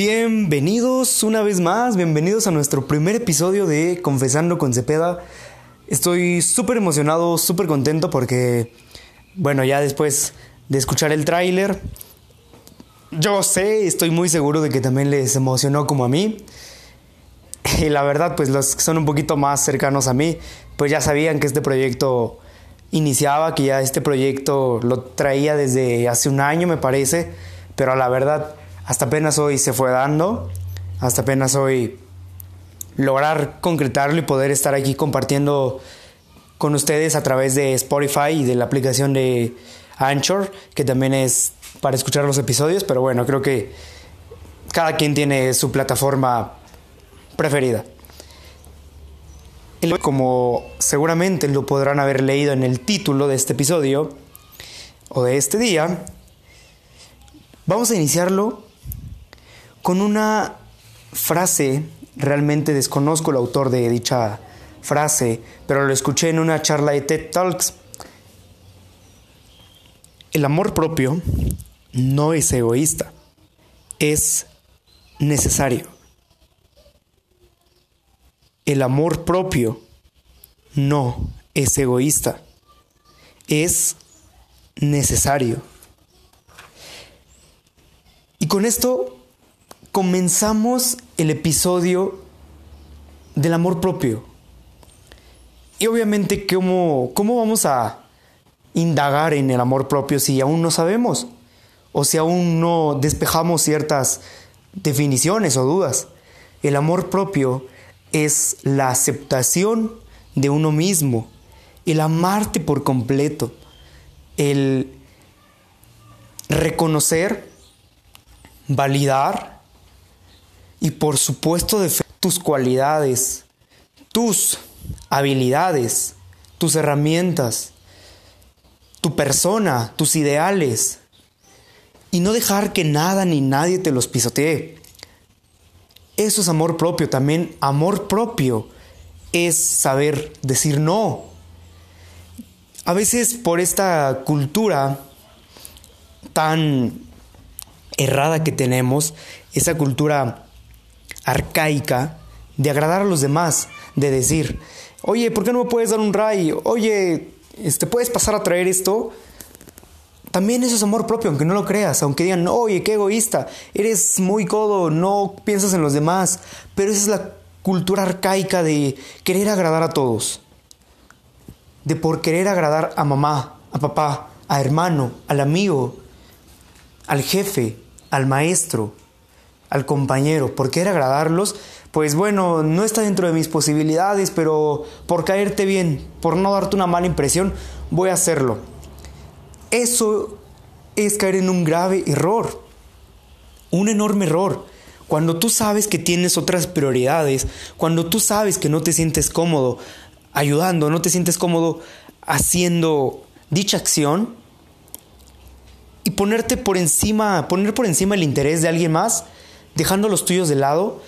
Bienvenidos una vez más, bienvenidos a nuestro primer episodio de Confesando con Cepeda. Estoy súper emocionado, súper contento porque, bueno, ya después de escuchar el tráiler, yo sé, estoy muy seguro de que también les emocionó como a mí. Y la verdad, pues los que son un poquito más cercanos a mí, pues ya sabían que este proyecto iniciaba, que ya este proyecto lo traía desde hace un año, me parece, pero la verdad hasta apenas hoy se fue dando, hasta apenas hoy lograr concretarlo y poder estar aquí compartiendo con ustedes a través de Spotify y de la aplicación de Anchor, que también es para escuchar los episodios, pero bueno, creo que cada quien tiene su plataforma preferida. Como seguramente lo podrán haber leído en el título de este episodio o de este día, vamos a iniciarlo con una frase, realmente desconozco el autor de dicha frase, pero lo escuché en una charla de TED Talks. El amor propio no es egoísta, es necesario. El amor propio no es egoísta, es necesario. Y con esto comenzamos el episodio del amor propio. Y obviamente, ¿cómo, ¿cómo vamos a indagar en el amor propio si aún no sabemos? O si aún no despejamos ciertas definiciones o dudas. El amor propio es la aceptación de uno mismo, el amarte por completo, el reconocer, validar y por supuesto de tus cualidades, tus habilidades, tus herramientas, tu persona, tus ideales y no dejar que nada ni nadie te los pisotee. Eso es amor propio, también amor propio es saber decir no. A veces por esta cultura tan errada que tenemos, esa cultura arcaica de agradar a los demás, de decir, oye, ¿por qué no me puedes dar un ray? Oye, este, ¿puedes pasar a traer esto? También eso es amor propio, aunque no lo creas, aunque digan, oye, qué egoísta, eres muy codo, no piensas en los demás, pero esa es la cultura arcaica de querer agradar a todos, de por querer agradar a mamá, a papá, a hermano, al amigo, al jefe, al maestro, al compañero, por querer agradarlos, pues bueno, no está dentro de mis posibilidades, pero por caerte bien, por no darte una mala impresión, voy a hacerlo. Eso es caer en un grave error, un enorme error. Cuando tú sabes que tienes otras prioridades, cuando tú sabes que no te sientes cómodo ayudando, no te sientes cómodo haciendo dicha acción y ponerte por encima, poner por encima el interés de alguien más, dejando los tuyos de lado,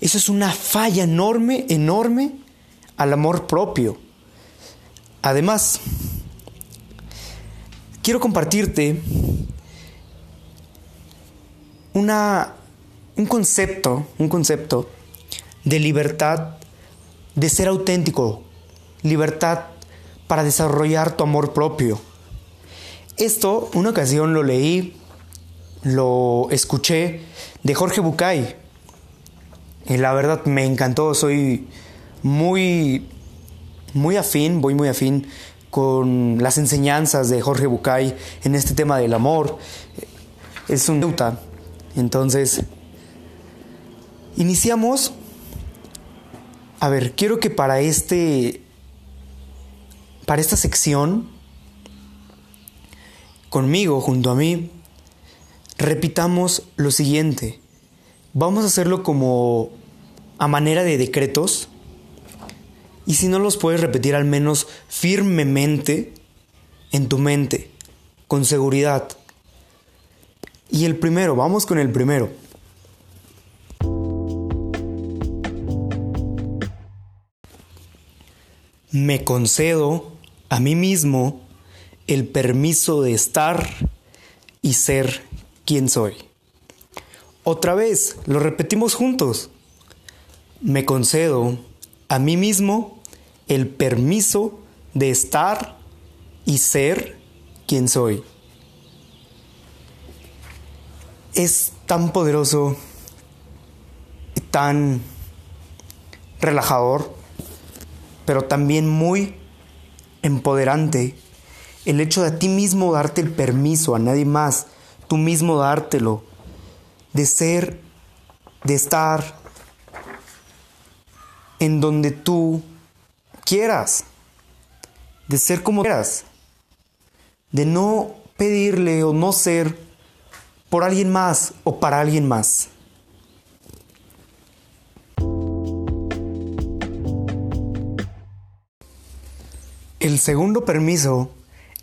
eso es una falla enorme, enorme al amor propio. Además, quiero compartirte una, un concepto, un concepto de libertad, de ser auténtico, libertad para desarrollar tu amor propio. Esto, una ocasión lo leí, lo escuché de Jorge Bucay. Y la verdad me encantó, soy muy, muy afín, voy muy afín con las enseñanzas de Jorge Bucay en este tema del amor. Es un neuta. Entonces, iniciamos. A ver, quiero que para este. Para esta sección, conmigo, junto a mí, repitamos lo siguiente. Vamos a hacerlo como a manera de decretos. Y si no los puedes repetir al menos firmemente en tu mente, con seguridad. Y el primero, vamos con el primero. Me concedo a mí mismo el permiso de estar y ser quién soy. Otra vez, lo repetimos juntos. Me concedo a mí mismo el permiso de estar y ser quien soy. Es tan poderoso y tan relajador, pero también muy empoderante el hecho de a ti mismo darte el permiso, a nadie más, tú mismo dártelo, de ser, de estar en donde tú quieras, de ser como quieras, de no pedirle o no ser por alguien más o para alguien más. El segundo permiso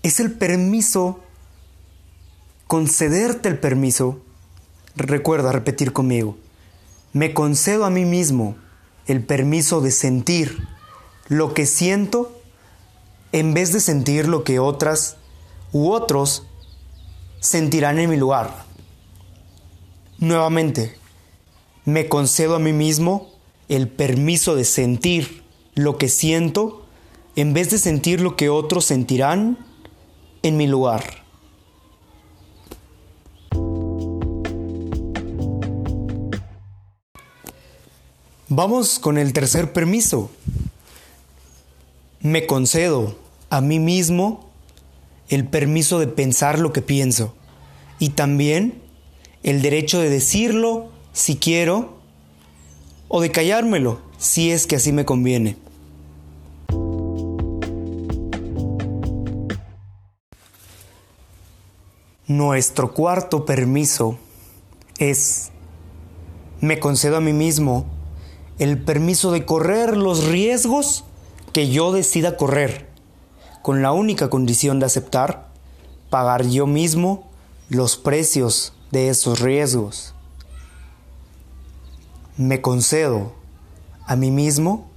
es el permiso, concederte el permiso. Recuerda repetir conmigo. Me concedo a mí mismo el permiso de sentir lo que siento en vez de sentir lo que otras u otros sentirán en mi lugar. Nuevamente, me concedo a mí mismo el permiso de sentir lo que siento en vez de sentir lo que otros sentirán en mi lugar. Vamos con el tercer permiso. Me concedo a mí mismo el permiso de pensar lo que pienso y también el derecho de decirlo si quiero o de callármelo si es que así me conviene. Nuestro cuarto permiso es, me concedo a mí mismo el permiso de correr los riesgos que yo decida correr, con la única condición de aceptar pagar yo mismo los precios de esos riesgos. Me concedo a mí mismo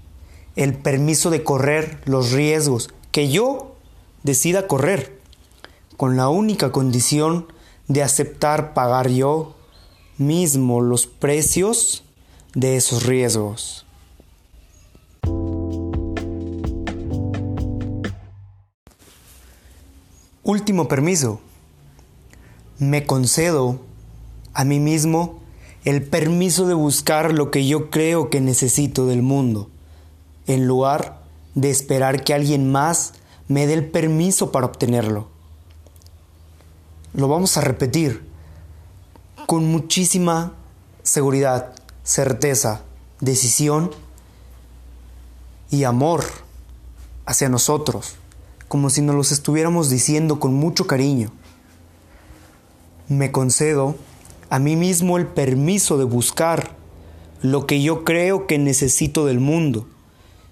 el permiso de correr los riesgos que yo decida correr con la única condición de aceptar pagar yo mismo los precios de esos riesgos. Último permiso. Me concedo a mí mismo el permiso de buscar lo que yo creo que necesito del mundo, en lugar de esperar que alguien más me dé el permiso para obtenerlo lo vamos a repetir con muchísima seguridad, certeza, decisión y amor hacia nosotros, como si nos los estuviéramos diciendo con mucho cariño. Me concedo a mí mismo el permiso de buscar lo que yo creo que necesito del mundo,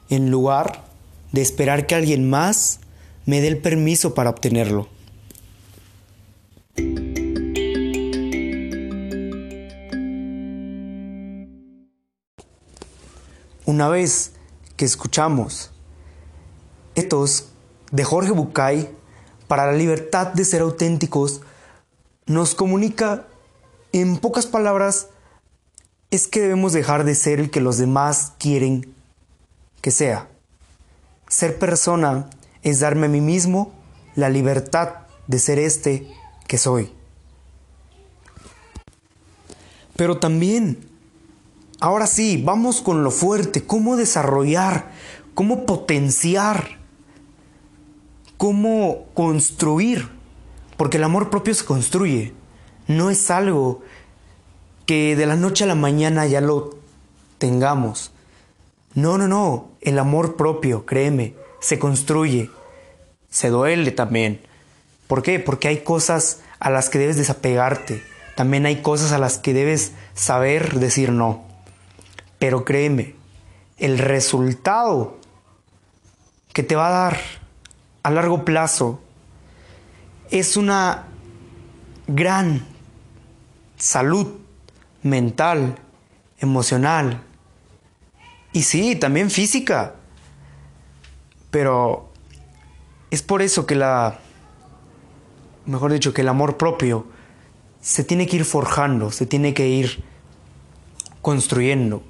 en lugar de esperar que alguien más me dé el permiso para obtenerlo. Una vez que escuchamos estos de Jorge Bucay para la libertad de ser auténticos, nos comunica en pocas palabras es que debemos dejar de ser el que los demás quieren que sea. Ser persona es darme a mí mismo la libertad de ser este que soy. Pero también Ahora sí, vamos con lo fuerte, cómo desarrollar, cómo potenciar, cómo construir, porque el amor propio se construye, no es algo que de la noche a la mañana ya lo tengamos. No, no, no, el amor propio, créeme, se construye, se duele también. ¿Por qué? Porque hay cosas a las que debes desapegarte, también hay cosas a las que debes saber decir no. Pero créeme, el resultado que te va a dar a largo plazo es una gran salud mental, emocional y sí, también física. Pero es por eso que la, mejor dicho, que el amor propio se tiene que ir forjando, se tiene que ir construyendo.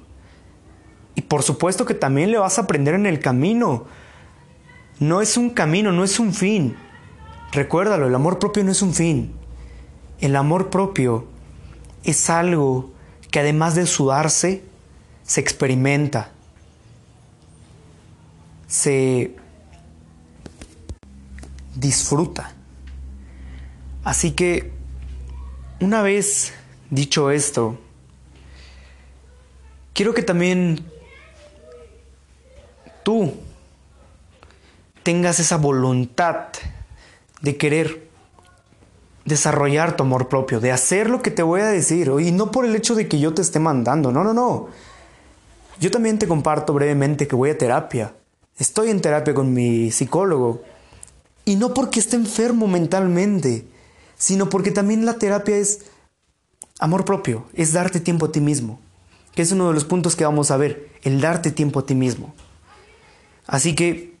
Y por supuesto que también le vas a aprender en el camino. No es un camino, no es un fin. Recuérdalo, el amor propio no es un fin. El amor propio es algo que además de sudarse, se experimenta, se disfruta. Así que, una vez dicho esto, quiero que también tú tengas esa voluntad de querer desarrollar tu amor propio, de hacer lo que te voy a decir, y no por el hecho de que yo te esté mandando, no, no, no. Yo también te comparto brevemente que voy a terapia. Estoy en terapia con mi psicólogo. Y no porque esté enfermo mentalmente, sino porque también la terapia es amor propio, es darte tiempo a ti mismo, que es uno de los puntos que vamos a ver, el darte tiempo a ti mismo. Así que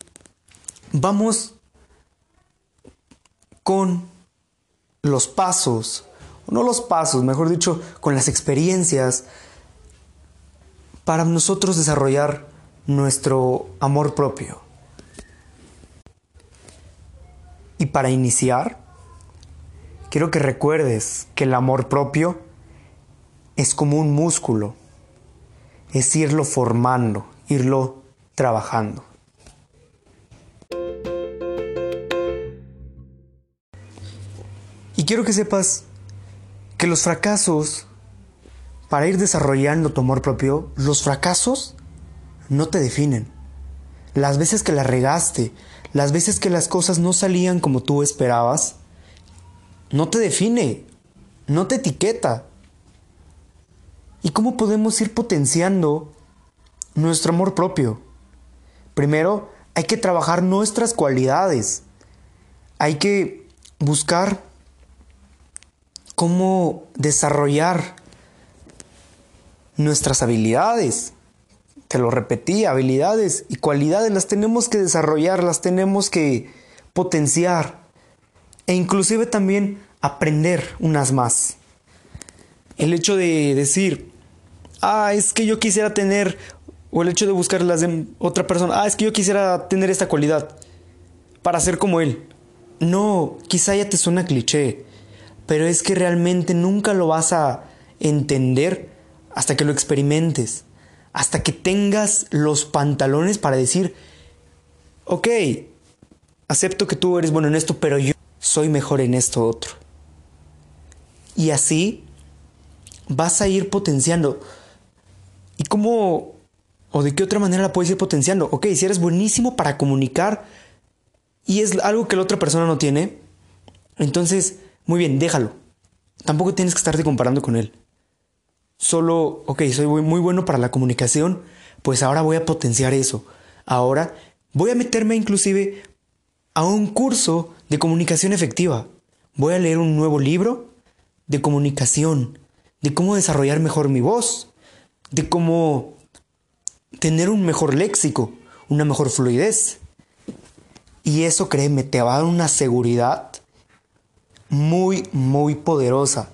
vamos con los pasos, no los pasos, mejor dicho, con las experiencias para nosotros desarrollar nuestro amor propio. Y para iniciar, quiero que recuerdes que el amor propio es como un músculo, es irlo formando, irlo trabajando. Y quiero que sepas que los fracasos, para ir desarrollando tu amor propio, los fracasos no te definen. Las veces que la regaste, las veces que las cosas no salían como tú esperabas, no te define, no te etiqueta. ¿Y cómo podemos ir potenciando nuestro amor propio? Primero, hay que trabajar nuestras cualidades. Hay que buscar cómo desarrollar nuestras habilidades. Te lo repetí, habilidades y cualidades las tenemos que desarrollar, las tenemos que potenciar e inclusive también aprender unas más. El hecho de decir, ah, es que yo quisiera tener, o el hecho de buscar las de otra persona, ah, es que yo quisiera tener esta cualidad para ser como él. No, quizá ya te suena cliché, pero es que realmente nunca lo vas a entender hasta que lo experimentes, hasta que tengas los pantalones para decir, ok, acepto que tú eres bueno en esto, pero yo soy mejor en esto otro. Y así vas a ir potenciando. ¿Y cómo o de qué otra manera la puedes ir potenciando? Ok, si eres buenísimo para comunicar y es algo que la otra persona no tiene, entonces muy bien, déjalo. Tampoco tienes que estarte comparando con él. Solo, ok, soy muy bueno para la comunicación, pues ahora voy a potenciar eso. Ahora voy a meterme inclusive a un curso de comunicación efectiva. Voy a leer un nuevo libro de comunicación, de cómo desarrollar mejor mi voz, de cómo tener un mejor léxico, una mejor fluidez. Y eso, créeme, te va a dar una seguridad muy, muy poderosa.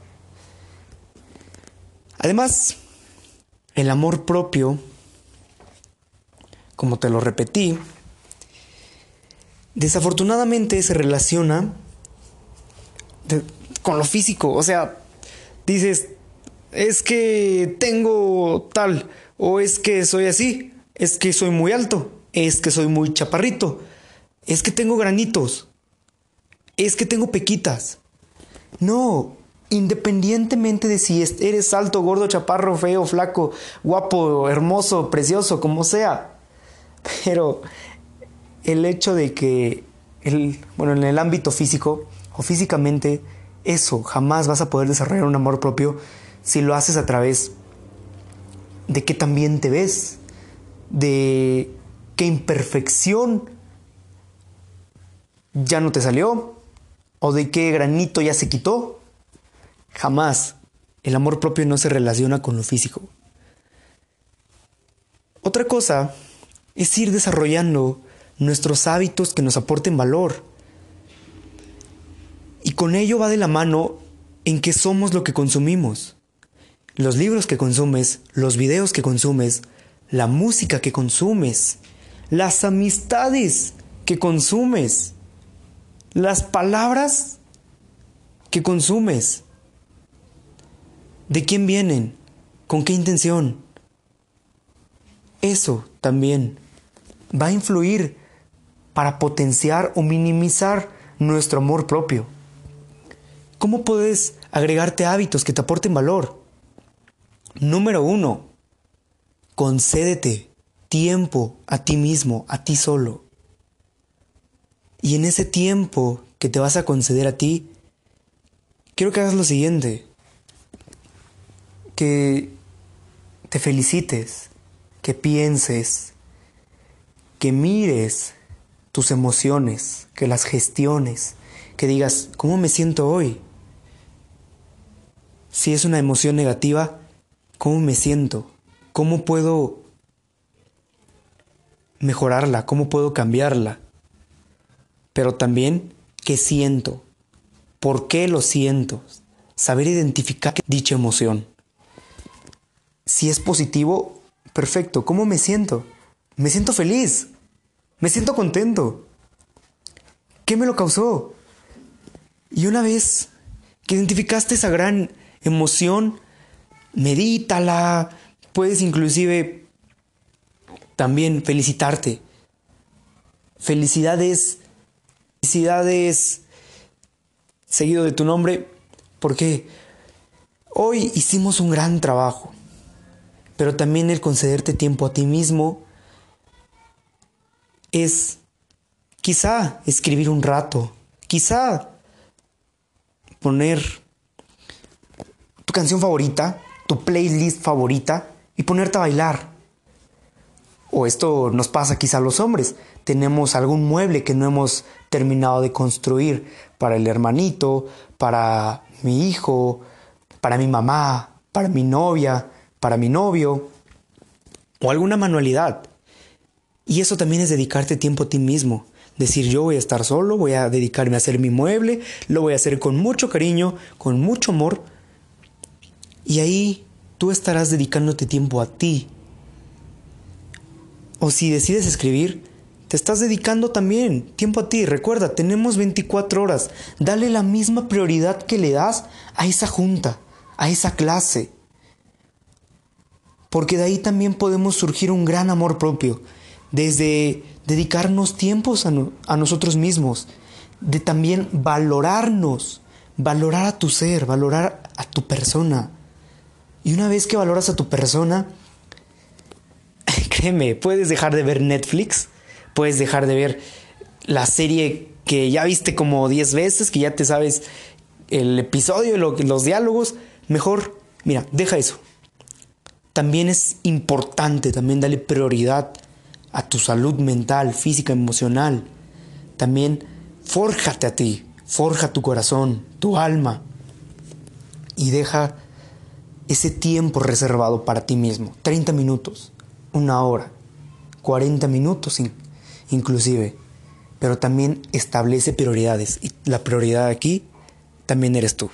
Además, el amor propio, como te lo repetí, desafortunadamente se relaciona con lo físico. O sea, dices, es que tengo tal, o es que soy así, es que soy muy alto, es que soy muy chaparrito, es que tengo granitos, es que tengo pequitas. No, independientemente de si eres alto, gordo, chaparro, feo, flaco, guapo, hermoso, precioso, como sea. Pero el hecho de que, el, bueno, en el ámbito físico o físicamente, eso jamás vas a poder desarrollar un amor propio si lo haces a través de que también te ves, de qué imperfección ya no te salió, o de qué granito ya se quitó. Jamás. El amor propio no se relaciona con lo físico. Otra cosa es ir desarrollando nuestros hábitos que nos aporten valor. Y con ello va de la mano en que somos lo que consumimos. Los libros que consumes, los videos que consumes, la música que consumes, las amistades que consumes, las palabras que consumes. ¿De quién vienen? ¿Con qué intención? Eso también va a influir para potenciar o minimizar nuestro amor propio. ¿Cómo puedes agregarte hábitos que te aporten valor? Número uno, concédete tiempo a ti mismo, a ti solo. Y en ese tiempo que te vas a conceder a ti, quiero que hagas lo siguiente. Que te felicites, que pienses, que mires tus emociones, que las gestiones, que digas, ¿cómo me siento hoy? Si es una emoción negativa, ¿cómo me siento? ¿Cómo puedo mejorarla? ¿Cómo puedo cambiarla? Pero también, ¿qué siento? ¿Por qué lo siento? Saber identificar dicha emoción. Si es positivo, perfecto. ¿Cómo me siento? Me siento feliz. Me siento contento. ¿Qué me lo causó? Y una vez que identificaste esa gran emoción, medítala. Puedes inclusive también felicitarte. Felicidades, felicidades seguido de tu nombre, porque hoy hicimos un gran trabajo, pero también el concederte tiempo a ti mismo es quizá escribir un rato, quizá poner tu canción favorita, tu playlist favorita y ponerte a bailar. O esto nos pasa quizá a los hombres. Tenemos algún mueble que no hemos terminado de construir para el hermanito, para mi hijo, para mi mamá, para mi novia, para mi novio, o alguna manualidad. Y eso también es dedicarte tiempo a ti mismo. Decir yo voy a estar solo, voy a dedicarme a hacer mi mueble, lo voy a hacer con mucho cariño, con mucho amor. Y ahí tú estarás dedicándote tiempo a ti. O si decides escribir, te estás dedicando también tiempo a ti. Recuerda, tenemos 24 horas. Dale la misma prioridad que le das a esa junta, a esa clase. Porque de ahí también podemos surgir un gran amor propio desde dedicarnos tiempos a, a, nosotros mismos, de también valorarnos, valorar a tu ser, valorar a tu persona. Y una vez que valoras a tu persona, créeme, puedes dejar de ver Netflix, puedes dejar de ver la serie que ya viste como 10 veces, que ya te sabes el episodio, los diálogos, mejor, mira, deja eso. También es importante, también dale prioridad a tu salud mental, física, emocional. También fórjate a ti, forja tu corazón, tu alma y deja ese tiempo reservado para ti mismo. 30 minutos, una hora, 40 minutos inclusive. Pero también establece prioridades y la prioridad aquí también eres tú.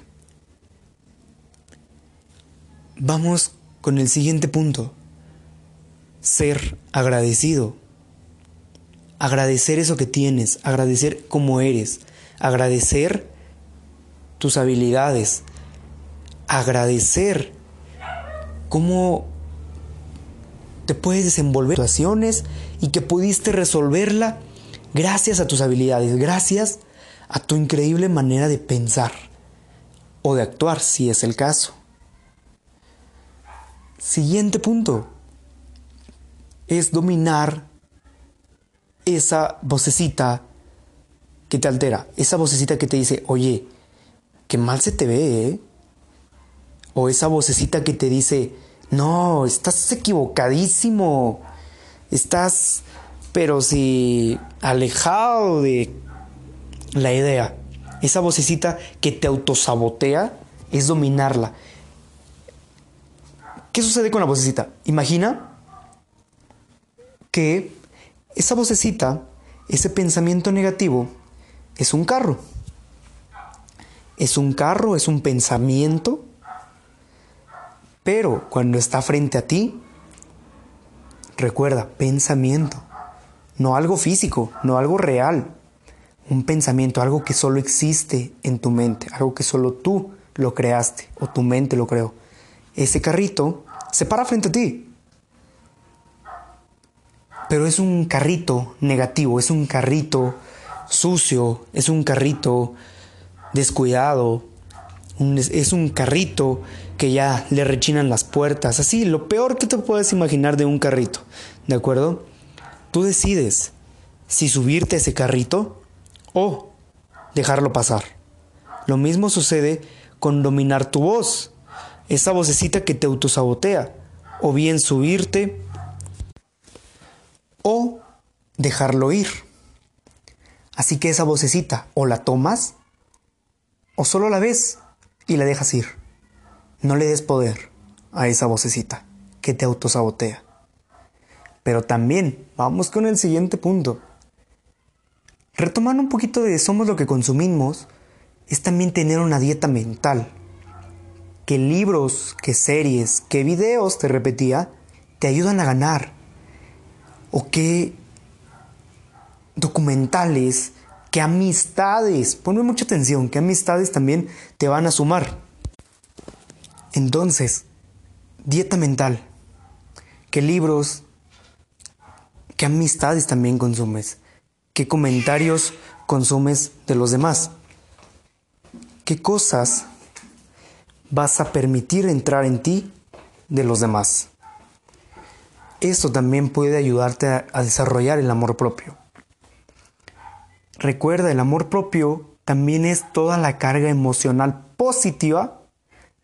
Vamos con el siguiente punto ser agradecido. Agradecer eso que tienes, agradecer cómo eres, agradecer tus habilidades, agradecer cómo te puedes desenvolver en situaciones y que pudiste resolverla gracias a tus habilidades, gracias a tu increíble manera de pensar o de actuar, si es el caso. Siguiente punto es dominar esa vocecita que te altera, esa vocecita que te dice, oye, qué mal se te ve, ¿eh? O esa vocecita que te dice, no, estás equivocadísimo, estás, pero si alejado de la idea. Esa vocecita que te autosabotea es dominarla. ¿Qué sucede con la vocecita? Imagina que esa vocecita, ese pensamiento negativo, es un carro. es un carro, es un pensamiento, pero cuando está frente a ti, recuerda, pensamiento, no algo físico, no algo real, un pensamiento, algo que solo existe en tu mente, algo que solo tú lo creaste o tu mente lo creó. Ese carrito se para frente a ti. Pero es un carrito negativo, es un carrito sucio, es un carrito descuidado, es un carrito que ya le rechinan las puertas, así, lo peor que te puedes imaginar de un carrito, ¿de acuerdo? Tú decides si subirte a ese carrito o dejarlo pasar. Lo mismo sucede con dominar tu voz, esa vocecita que te autosabotea, o bien subirte o dejarlo ir. Así que esa vocecita o la tomas o solo la ves y la dejas ir. No le des poder a esa vocecita que te autosabotea. Pero también vamos con el siguiente punto. Retomando un poquito de somos lo que consumimos, es también tener una dieta mental. Que libros, que series, que videos, te repetía, te ayudan a ganar. O que documentales, que amistades, ponme mucha atención, que amistades también te van a sumar. Entonces, dieta mental, qué libros, qué amistades también consumes, qué comentarios consumes de los demás, qué cosas vas a permitir entrar en ti de los demás. Esto también puede ayudarte a, a desarrollar el amor propio. Recuerda, el amor propio también es toda la carga emocional positiva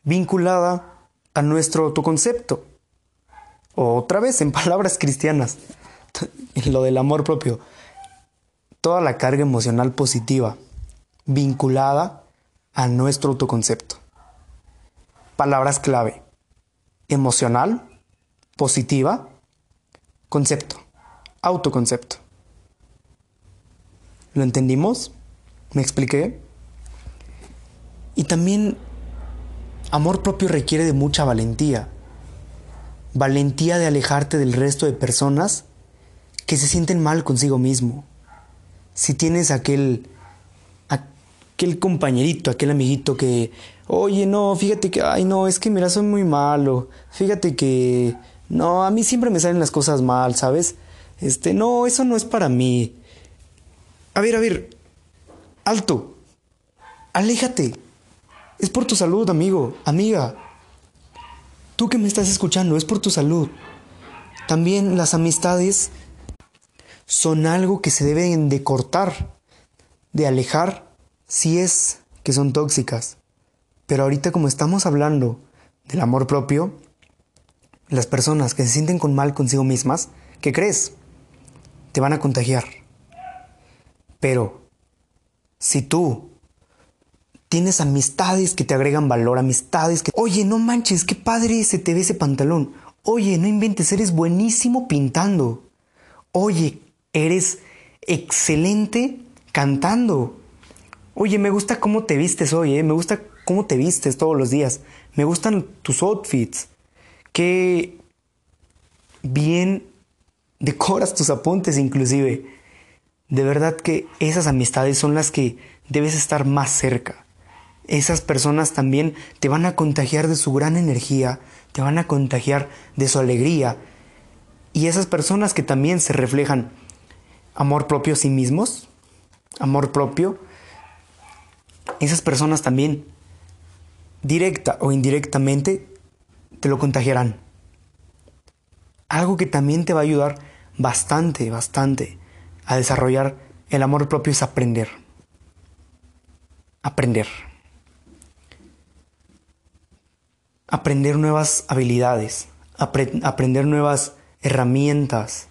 vinculada a nuestro autoconcepto. Otra vez, en palabras cristianas, lo del amor propio. Toda la carga emocional positiva vinculada a nuestro autoconcepto. Palabras clave. Emocional, positiva, concepto, autoconcepto. ¿Lo entendimos? ¿Me expliqué? Y también amor propio requiere de mucha valentía. Valentía de alejarte del resto de personas que se sienten mal consigo mismo. Si tienes aquel aquel compañerito, aquel amiguito que, oye, no, fíjate que, ay, no, es que mira, soy muy malo. Fíjate que, no, a mí siempre me salen las cosas mal, ¿sabes? Este, no, eso no es para mí. A ver, a ver. Alto. Aléjate. Es por tu salud, amigo, amiga. Tú que me estás escuchando, es por tu salud. También las amistades son algo que se deben de cortar, de alejar, si es que son tóxicas. Pero ahorita como estamos hablando del amor propio, las personas que se sienten con mal consigo mismas, ¿qué crees? Te van a contagiar. Pero si tú tienes amistades que te agregan valor, amistades que, oye, no manches, qué padre se te ve ese pantalón. Oye, no inventes, eres buenísimo pintando. Oye, eres excelente cantando. Oye, me gusta cómo te vistes hoy, ¿eh? me gusta cómo te vistes todos los días. Me gustan tus outfits. Qué bien decoras tus apuntes inclusive. De verdad que esas amistades son las que debes estar más cerca. Esas personas también te van a contagiar de su gran energía, te van a contagiar de su alegría. Y esas personas que también se reflejan amor propio a sí mismos, amor propio, esas personas también, directa o indirectamente, te lo contagiarán. Algo que también te va a ayudar bastante, bastante a desarrollar el amor propio es aprender. Aprender. Aprender nuevas habilidades, aprender nuevas herramientas,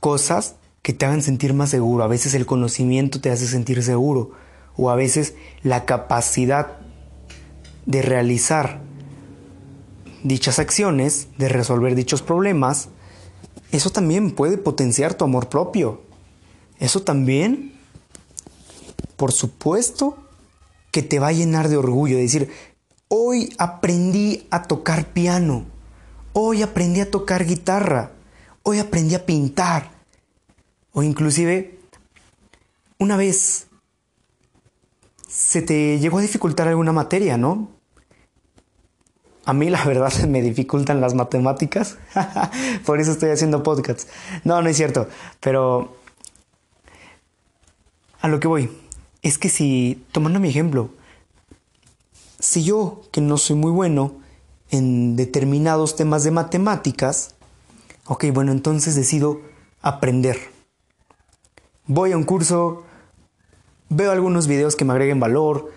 cosas que te hagan sentir más seguro. A veces el conocimiento te hace sentir seguro o a veces la capacidad de realizar dichas acciones, de resolver dichos problemas, eso también puede potenciar tu amor propio. Eso también, por supuesto, que te va a llenar de orgullo, decir, hoy aprendí a tocar piano, hoy aprendí a tocar guitarra, hoy aprendí a pintar, o inclusive una vez se te llegó a dificultar alguna materia, ¿no? A mí la verdad me dificultan las matemáticas, por eso estoy haciendo podcasts. No, no es cierto, pero a lo que voy es que si, tomando mi ejemplo, si yo, que no soy muy bueno en determinados temas de matemáticas, ok, bueno, entonces decido aprender. Voy a un curso, veo algunos videos que me agreguen valor,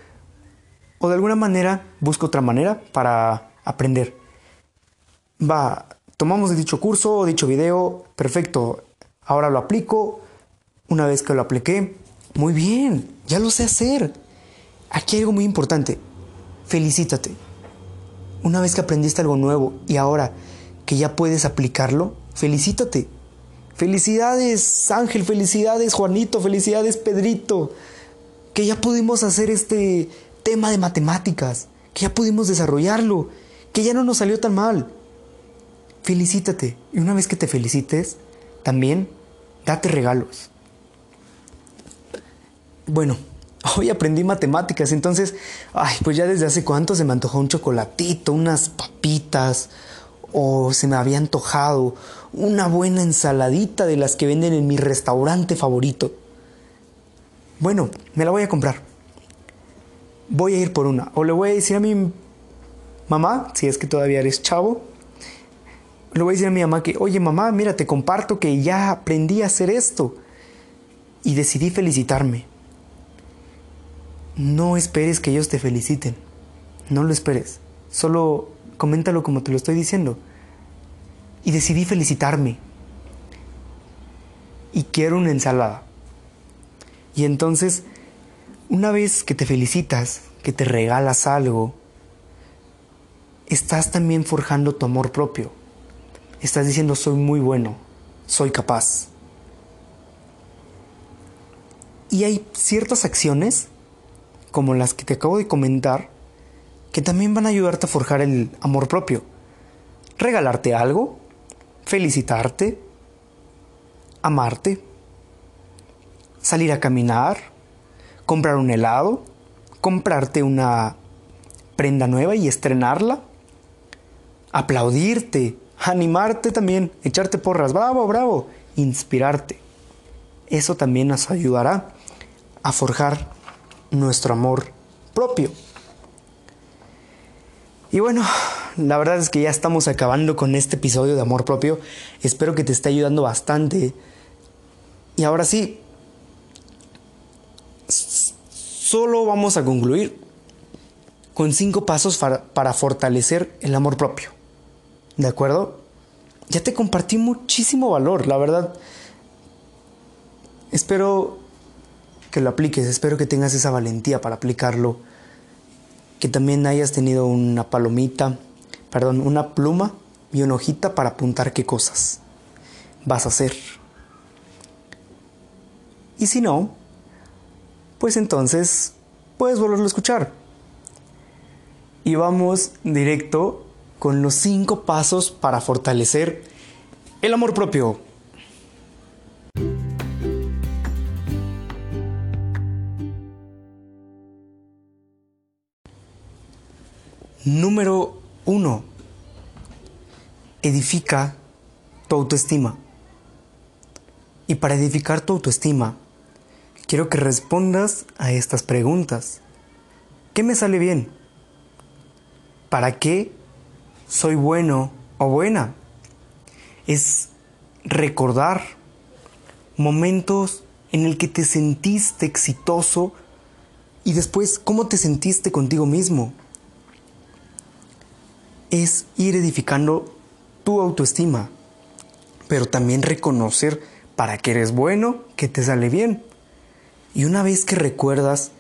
o de alguna manera busco otra manera para aprender. Va, tomamos dicho curso dicho video, perfecto, ahora lo aplico, una vez que lo apliqué, muy bien, ya lo sé hacer. Aquí hay algo muy importante, felicítate. Una vez que aprendiste algo nuevo y ahora que ya puedes aplicarlo, felicítate. Felicidades Ángel, felicidades Juanito, felicidades Pedrito que ya pudimos hacer este tema de matemáticas, que ya pudimos desarrollarlo, que ya no nos salió tan mal. Felicítate y una vez que te felicites, también date regalos. Bueno, hoy aprendí matemáticas, entonces, ay, pues ya desde hace cuánto se me antojó un chocolatito, unas papitas, o se me había antojado una buena ensaladita de las que venden en mi restaurante favorito. Bueno, me la voy a comprar. Voy a ir por una. O le voy a decir a mi mamá, si es que todavía eres chavo, le voy a decir a mi mamá que, oye mamá, mira, te comparto que ya aprendí a hacer esto. Y decidí felicitarme. No esperes que ellos te feliciten. No lo esperes. Solo coméntalo como te lo estoy diciendo. Y decidí felicitarme. Y quiero una ensalada. Y entonces, una vez que te felicitas, que te regalas algo, estás también forjando tu amor propio. Estás diciendo, soy muy bueno, soy capaz. Y hay ciertas acciones, como las que te acabo de comentar, que también van a ayudarte a forjar el amor propio. Regalarte algo, felicitarte, amarte salir a caminar, comprar un helado, comprarte una prenda nueva y estrenarla, aplaudirte, animarte también, echarte porras, bravo, bravo, inspirarte. Eso también nos ayudará a forjar nuestro amor propio. Y bueno, la verdad es que ya estamos acabando con este episodio de amor propio. Espero que te esté ayudando bastante. Y ahora sí, solo vamos a concluir con cinco pasos para, fortalecer el amor propio. ¿De acuerdo? Ya te compartí muchísimo valor, la verdad. Espero que lo apliques, espero que tengas esa valentía para aplicarlo. Que también hayas tenido una palomita, perdón, una pluma y una hojita para apuntar qué cosas vas a hacer. Y si no, pues entonces puedes volverlo a escuchar. Y vamos directo con los cinco pasos para fortalecer el amor propio. Número uno. Edifica tu autoestima. Y para edificar tu autoestima, quiero que respondas a estas preguntas. ¿Qué me sale bien? ¿Para qué soy bueno o buena? Es recordar momentos en el que te sentiste exitoso y después cómo te sentiste contigo mismo. Es ir edificando tu autoestima, pero también reconocer para qué eres bueno, que te sale bien. Y una vez que recuerdas,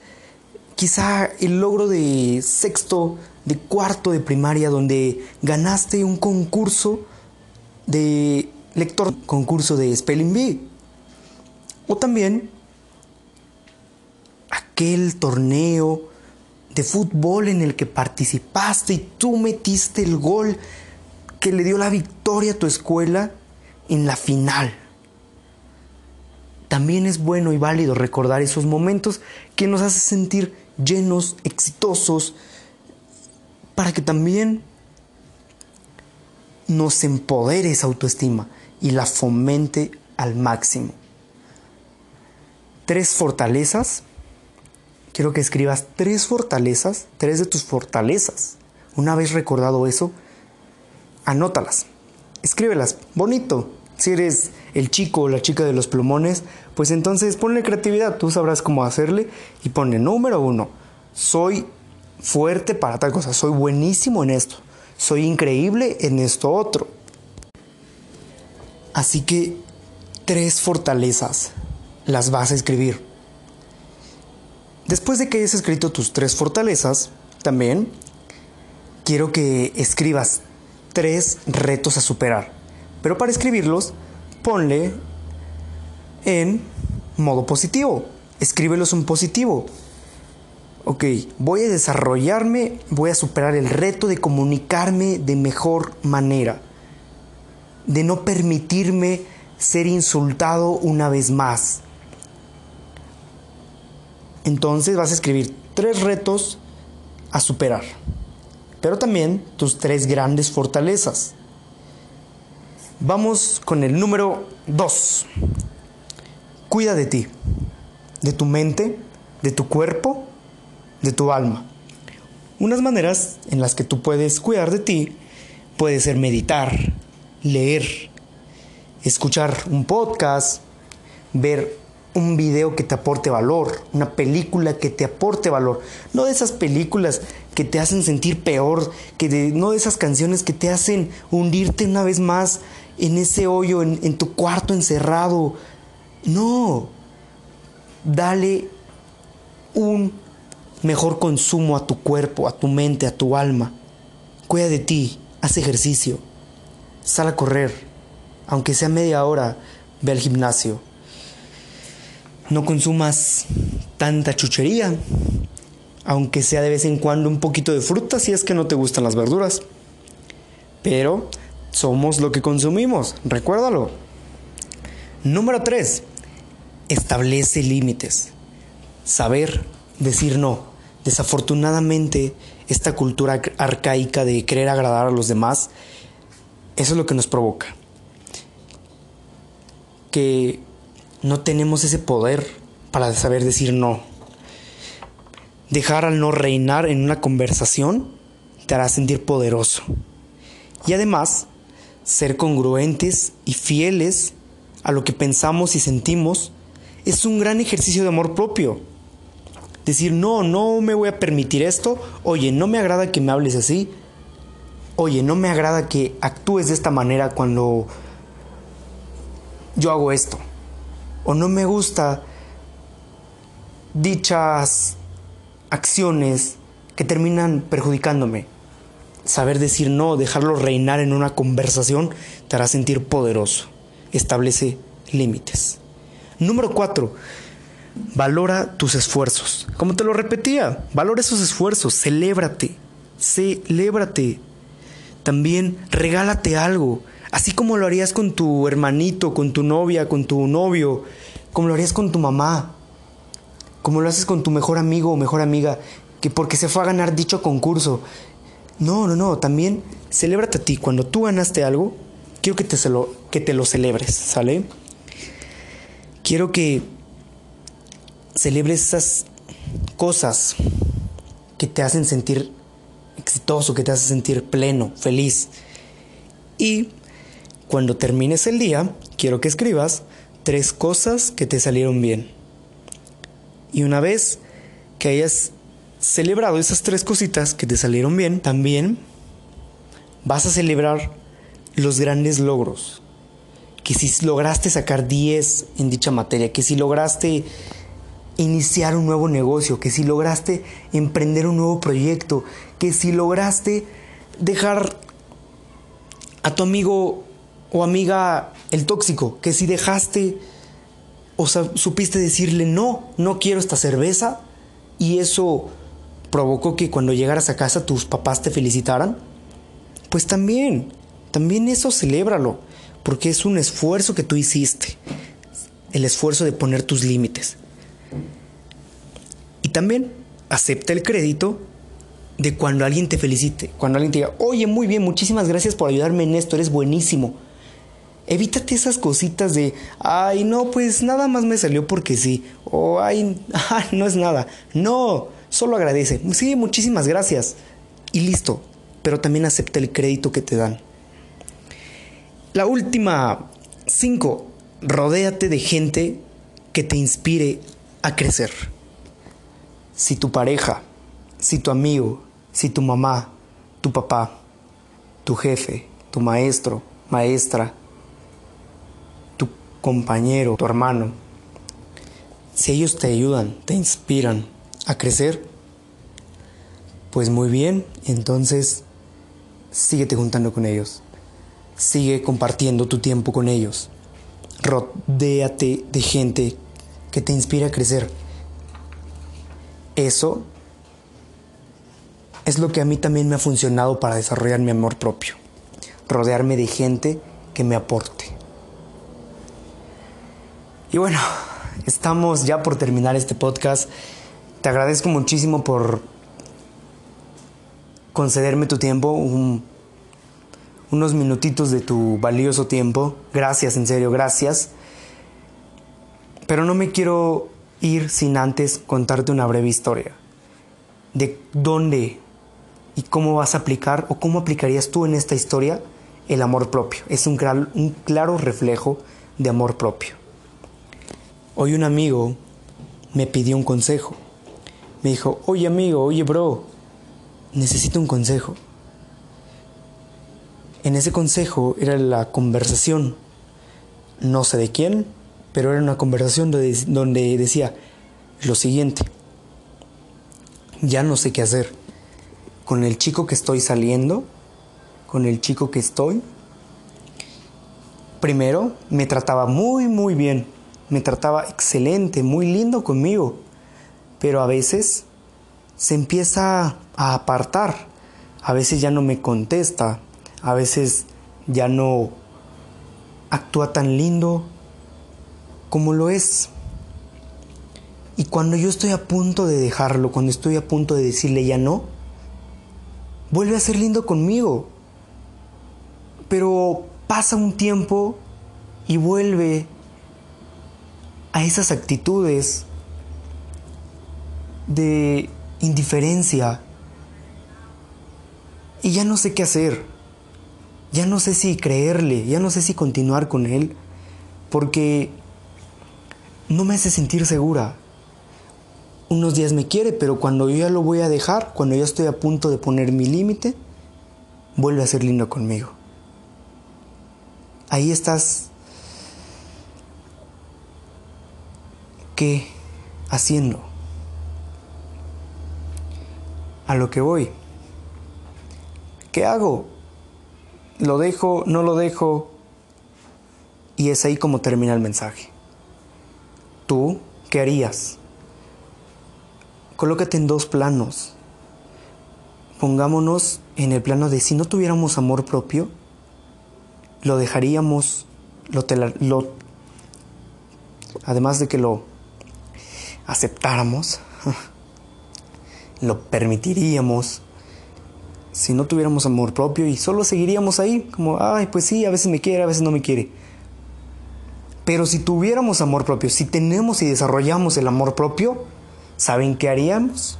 quizá el logro de sexto, de cuarto de primaria, donde ganaste un concurso de lector, concurso de Spelling Bee. O también aquel torneo de fútbol en el que participaste y tú metiste el gol que le dio la victoria a tu escuela en la final. También es bueno y válido recordar esos momentos que nos hace sentir llenos, exitosos, para que también nos empodere esa autoestima y la fomente al máximo. Tres fortalezas. Quiero que escribas tres fortalezas, tres de tus fortalezas. Una vez recordado eso, anótalas, escríbelas, bonito. Si eres el chico o la chica de los plumones, pues entonces ponle creatividad, tú sabrás cómo hacerle y ponle número uno, soy fuerte para tal cosa, soy buenísimo en esto, soy increíble en esto otro. Así que tres fortalezas las vas a escribir. Después de que hayas escrito tus tres fortalezas, también quiero que escribas tres retos a superar. Pero para escribirlos, ponle en modo positivo. Escríbelos en positivo. Ok, voy a desarrollarme, voy a superar el reto de comunicarme de mejor manera. De no permitirme ser insultado una vez más. Entonces vas a escribir tres retos a superar, pero también tus tres grandes fortalezas. Vamos con el número 2. Cuida de ti, de tu mente, de tu cuerpo, de tu alma. Unas maneras en las que tú puedes cuidar de ti puede ser meditar, leer, escuchar un podcast, ver un video que te aporte valor, una película que te aporte valor, no de esas películas que te hacen sentir peor, que no de esas canciones que te hacen hundirte una vez más en ese hoyo, en, en tu cuarto encerrado. No, dale un mejor consumo a tu cuerpo, a tu mente, a tu alma. Cuida de ti, haz ejercicio, sal a correr, aunque sea media hora, ve al gimnasio no consumas tanta chuchería, aunque sea de vez en cuando un poquito de fruta si es que no te gustan las verduras. Pero somos lo que consumimos, recuérdalo. Número 3. Establece límites. Saber decir no. Desafortunadamente, esta cultura arcaica de querer agradar a los demás, es lo que nos provoca. Que no tenemos ese poder para saber decir no. Dejar al no reinar en una conversación te hará sentir poderoso. Y además, ser congruentes y fieles a lo que pensamos y sentimos es un gran ejercicio de amor propio. Decir, no, no me voy a permitir esto. Oye, no me agrada que me hables así. Oye, no me agrada que actúes de esta manera cuando yo hago esto o no me gusta dichas acciones que terminan perjudicándome. Saber decir no, dejarlo reinar en una conversación, te hará sentir poderoso. Establece límites. Número 4. Valora tus esfuerzos. Como te lo repetía, valora esos esfuerzos, celébrate, celébrate. También regálate algo. Así como lo harías con tu hermanito, con tu novia, con tu novio, como lo harías con tu mamá, como lo haces con tu mejor amigo o mejor amiga, que porque se fue a ganar dicho concurso. No, no, no, también celébrate a ti. Cuando tú ganaste algo, quiero que te, lo, que te lo celebres, ¿sale? Quiero que celebres esas cosas que te hacen sentir exitoso, que te hacen sentir pleno, feliz. Y cuando termines el día, quiero que escribas tres cosas que te salieron bien. Y una vez que hayas celebrado esas tres cositas que te salieron bien, también vas a celebrar los grandes logros. Que si lograste sacar 10 en dicha materia, que si lograste iniciar un nuevo negocio, que si lograste emprender un nuevo proyecto, que si lograste dejar a tu amigo o amiga el tóxico, que si dejaste o supiste decirle no, no quiero esta cerveza y eso provocó que cuando llegaras a casa tus papás te felicitaran, pues también, también eso celébralo, porque es un esfuerzo que tú hiciste, el esfuerzo de poner tus límites. Y también acepta el crédito de cuando alguien te felicite, cuando alguien te diga, oye, muy bien, muchísimas gracias por ayudarme en esto, eres buenísimo. Evítate esas cositas de, ay, no, pues nada más me salió porque sí, o ay, no es nada. No, solo agradece. Sí, muchísimas gracias. Y listo, pero también acepta el crédito que te dan. La última, cinco, rodéate de gente que te inspire a crecer. Si tu pareja, si tu amigo, si tu mamá, tu papá, tu jefe, tu maestro, maestra, tu compañero, tu hermano, si ellos te ayudan, te inspiran a crecer, pues muy bien, entonces síguete juntando con ellos. Sigue compartiendo tu tiempo con ellos. Rodéate de gente que te inspire a crecer. Eso es lo que a mí también me ha funcionado para desarrollar mi amor propio. Rodearme de gente que me aporte. Y bueno, estamos ya por terminar este podcast. Te agradezco muchísimo por concederme tu tiempo, unos minutitos de tu valioso tiempo. Gracias, en serio, gracias. Pero no me quiero sin antes contarte una breve historia de dónde y cómo vas a aplicar o cómo aplicarías tú en esta historia el amor propio. Es un, un claro reflejo de amor propio. Hoy un amigo me pidió un consejo. Me dijo, oye amigo, oye bro, necesito un consejo. En ese consejo era la conversación, no sé de quién, pero era una conversación donde decía lo siguiente, ya no sé qué hacer. Con el chico que estoy saliendo, con el chico que estoy, primero me trataba muy, muy bien, me trataba excelente, muy lindo conmigo, pero a veces se empieza a apartar. A veces ya no me contesta, a veces ya no actúa tan lindo como lo es. Y cuando yo estoy a punto de dejarlo, cuando estoy a punto de decirle ya no, vuelve a ser lindo conmigo. Pero pasa un tiempo y vuelve a esas actitudes de indiferencia. Y ya no sé qué hacer. Ya no sé si creerle, ya no sé si continuar con él, porque no me hace sentir segura. Unos días me quiere, pero cuando yo ya lo voy a dejar, cuando ya estoy a punto de poner mi límite, vuelve a ser lindo conmigo. Ahí estás. ¿Qué haciendo? a lo que voy. ¿Qué hago? ¿Lo dejo? ¿No lo dejo? Y es ahí como termina el mensaje. ¿Tú qué harías? Colócate en dos planos. Pongámonos en el plano de si no tuviéramos amor propio, lo dejaríamos, lo, lo además de que lo aceptáramos, lo permitiríamos si no tuviéramos amor propio y solo seguiríamos ahí, como, ay, pues sí, a veces me quiere, a veces no me quiere. Pero si tuviéramos amor propio, si tenemos y desarrollamos el amor propio, ¿saben qué haríamos?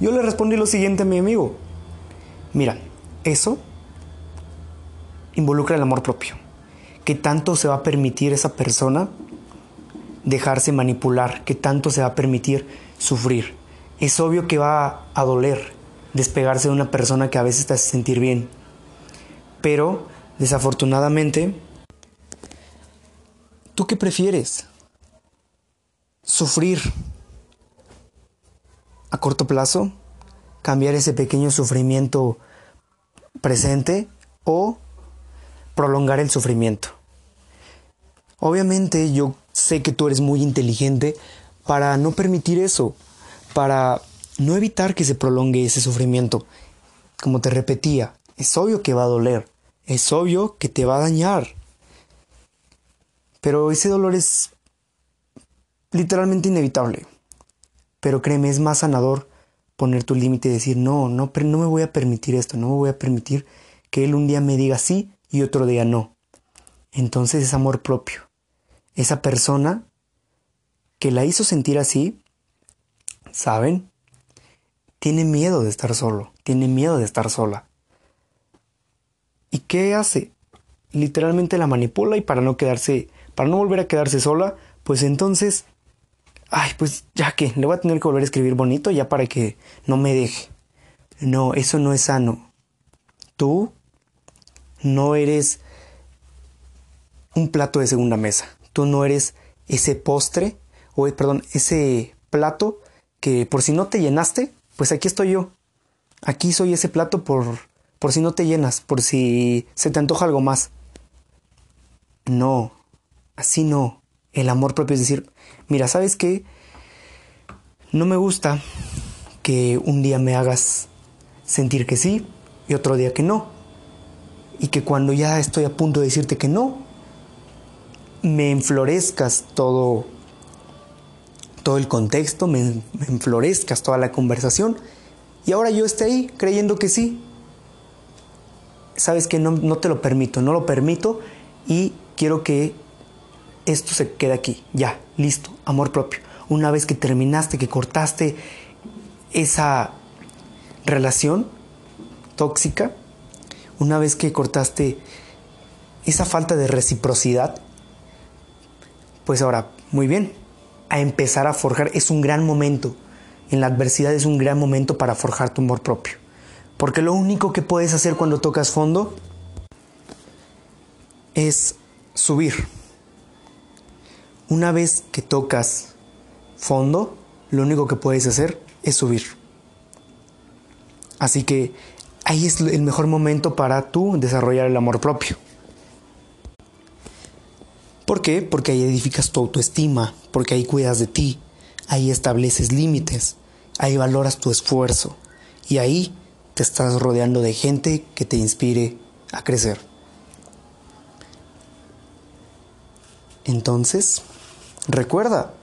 Yo le respondí lo siguiente a mi amigo. Mira, eso involucra el amor propio. ¿Qué tanto se va a permitir esa persona dejarse manipular? ¿Qué tanto se va a permitir sufrir? es obvio que va a doler despegarse de una persona que a veces te hace sentir bien. Pero, desafortunadamente, ¿tú qué prefieres? ¿Sufrir a corto plazo? ¿Cambiar ese pequeño sufrimiento presente? ¿O prolongar el sufrimiento? Obviamente yo sé que tú eres muy inteligente para no permitir eso, para no evitar que se prolongue ese sufrimiento. Como te repetía, es obvio que va a doler, es obvio que te va a dañar. Pero ese dolor es literalmente inevitable. Pero créeme, es más sanador poner tu límite y decir, no, no, no me voy a permitir esto, no me voy a permitir que él un día me diga sí y otro día no. Entonces es amor propio. Esa persona que la hizo sentir así, ¿saben? Tiene miedo de estar solo, tiene miedo de estar sola. ¿Y qué hace? Literalmente la manipula y para no quedarse, para no volver a quedarse sola, pues entonces, ay, pues ya que, le voy a tener que volver a escribir bonito ya para que no me deje. No, eso no es sano. Tú no eres un plato de segunda mesa. Tú no eres ese postre, o perdón, ese plato que por si no te llenaste, pues aquí estoy yo. Aquí soy ese plato por, por si no te llenas, por si se te antoja algo más. No, así no. El amor propio es decir, mira, ¿sabes qué? No me gusta que un día me hagas sentir que sí y otro día que no. Y que cuando ya estoy a punto de decirte que no, me enflorezcas todo, todo el contexto, me, enflorezcas toda la conversación y ahora yo esté ahí creyendo que sí. Sabes que no, no te lo permito, no lo permito y quiero que esto se quede aquí, ya, listo, amor propio. Una vez que terminaste, que cortaste esa relación tóxica, una vez que cortaste esa falta de reciprocidad, pues ahora, muy bien, a empezar a forjar es un gran momento. En la adversidad es un gran momento para forjar tu amor propio. Porque lo único que puedes hacer cuando tocas fondo es subir. Una vez que tocas fondo, lo único que puedes hacer es subir. Así que ahí es el mejor momento para tú desarrollar el amor propio. ¿Por qué? Porque ahí edificas tu autoestima, porque ahí cuidas de ti, ahí estableces límites, ahí valoras tu esfuerzo y ahí te estás rodeando de gente que te inspire a crecer. Entonces, recuerda,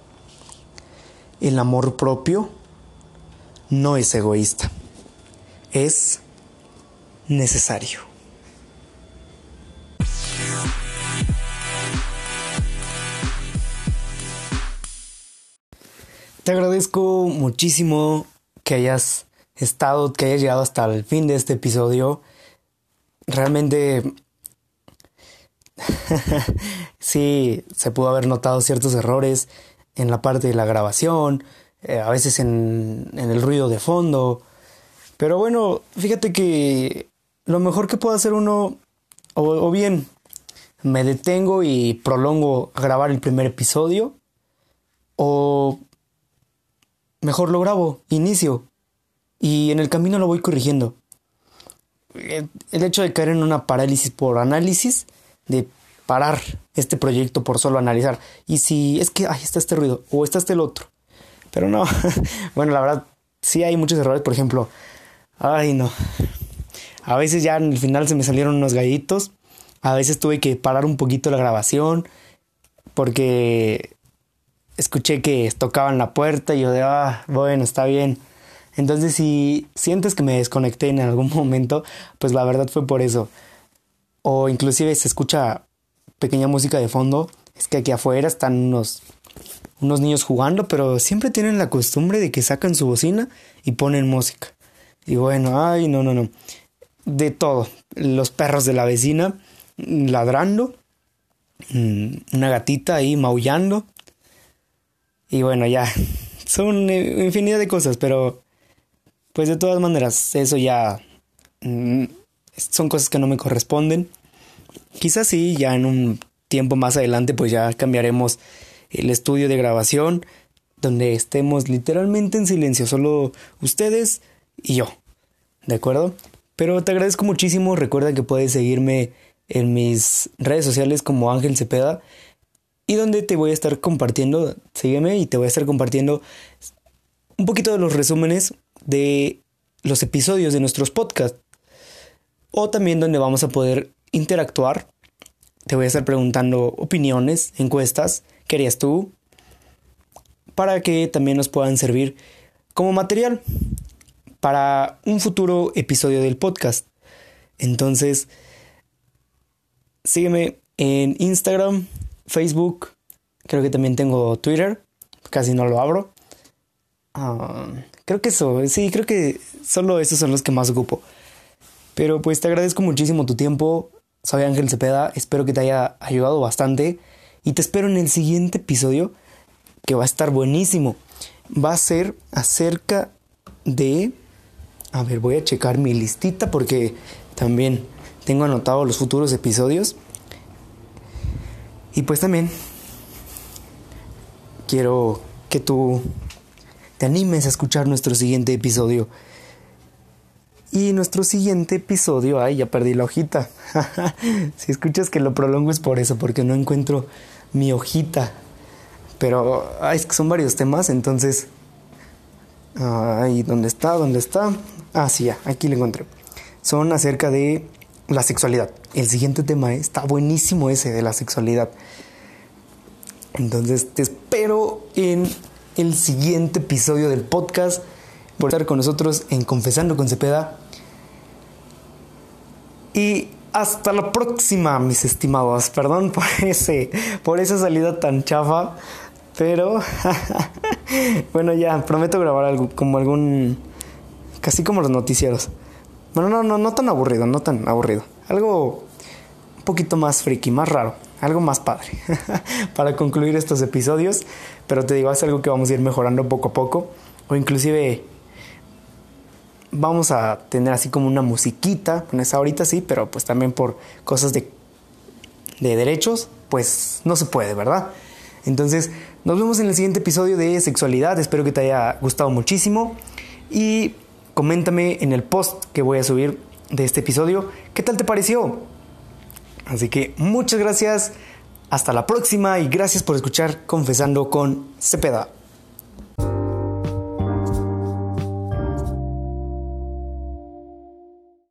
el amor propio no es egoísta, es necesario. Te agradezco muchísimo que hayas estado, que hayas llegado hasta el fin de este episodio. Realmente sí, se pudo haber notado ciertos errores en la parte de la grabación, eh, a veces en, el ruido de fondo. Pero bueno, fíjate que lo mejor que puedo hacer uno, o, bien me detengo y prolongo a grabar el primer episodio, o mejor lo grabo, inicio. Y en el camino lo voy corrigiendo. El hecho de caer en una parálisis por análisis, de parar este proyecto por solo analizar. Y si es que, ahí está este ruido, o está este el otro. Pero no, bueno, la verdad, sí hay muchos errores. Por ejemplo, ay no. A veces ya en el final se me salieron unos gallitos. A veces tuve que parar un poquito la grabación. Porque escuché que tocaban la puerta y yo de, ah, bueno, está bien. Entonces, si sientes que me desconecté en algún momento, pues la verdad fue por eso. O inclusive se escucha pequeña música de fondo, es que aquí afuera están unos, unos niños jugando, pero siempre tienen la costumbre de que sacan su bocina y ponen música. Y bueno, ay, no, no, no. De todo. Los perros de la vecina ladrando, mm, una gatita ahí maullando, y bueno, ya, son infinidad de cosas, pero pues de todas maneras, eso ya mm, son cosas que no me corresponden. Quizás sí, ya en un tiempo más adelante, pues ya cambiaremos el estudio de grabación, donde estemos literalmente en silencio, solo ustedes y yo. ¿De acuerdo? Pero te agradezco muchísimo. Recuerda que puedes seguirme en mis redes sociales como Ángel Cepeda y donde te voy a estar compartiendo, sígueme y te voy a estar compartiendo un poquito de los resúmenes de los episodios de nuestros podcasts. O también donde vamos a poder interactuar. Te voy a estar preguntando opiniones, encuestas, ¿qué harías tú? Para que también nos puedan servir como material para un futuro episodio del podcast. Entonces, sígueme en Instagram, Facebook, creo que también tengo Twitter, casi no lo abro. Ah, creo que eso, sí, creo que solo esos son los que más ocupo. Pero pues te agradezco muchísimo tu tiempo. Soy Ángel Cepeda, espero que te haya ayudado bastante y te espero en el siguiente episodio que va a estar buenísimo. Va a ser acerca de... A ver, voy a checar mi listita porque también tengo anotado los futuros episodios. Y pues también quiero que tú te animes a escuchar nuestro siguiente episodio. Y nuestro siguiente episodio, ay, ya perdí la hojita. si escuchas que lo prolongo es por eso, porque no encuentro mi hojita. Pero ay, es que son varios temas, entonces... Ay, ¿dónde está? ¿Dónde está? Ah, sí, ya, aquí lo encontré. Son acerca de la sexualidad. El siguiente tema está buenísimo ese de la sexualidad. Entonces te espero en el siguiente episodio del podcast por estar con nosotros en Confesando con Cepeda. Y hasta la próxima, mis estimados. Perdón por ese por esa salida tan chafa, pero bueno, ya prometo grabar algo como algún casi como los noticieros. Bueno, no no no tan aburrido, no tan aburrido. Algo un poquito más friki, más raro algo más padre para concluir estos episodios. Pero te digo, es algo que vamos a ir mejorando poco a poco. O inclusive vamos a tener así como una musiquita. Con esa ahorita sí, pero pues también por cosas de, de derechos, pues no se puede, ¿verdad? Entonces, nos vemos en el siguiente episodio de sexualidad. Espero que te haya gustado muchísimo. Y coméntame en el post que voy a subir de este episodio. ¿Qué tal te pareció? Así que muchas gracias, hasta la próxima y gracias por escuchar Confesando con Cepeda.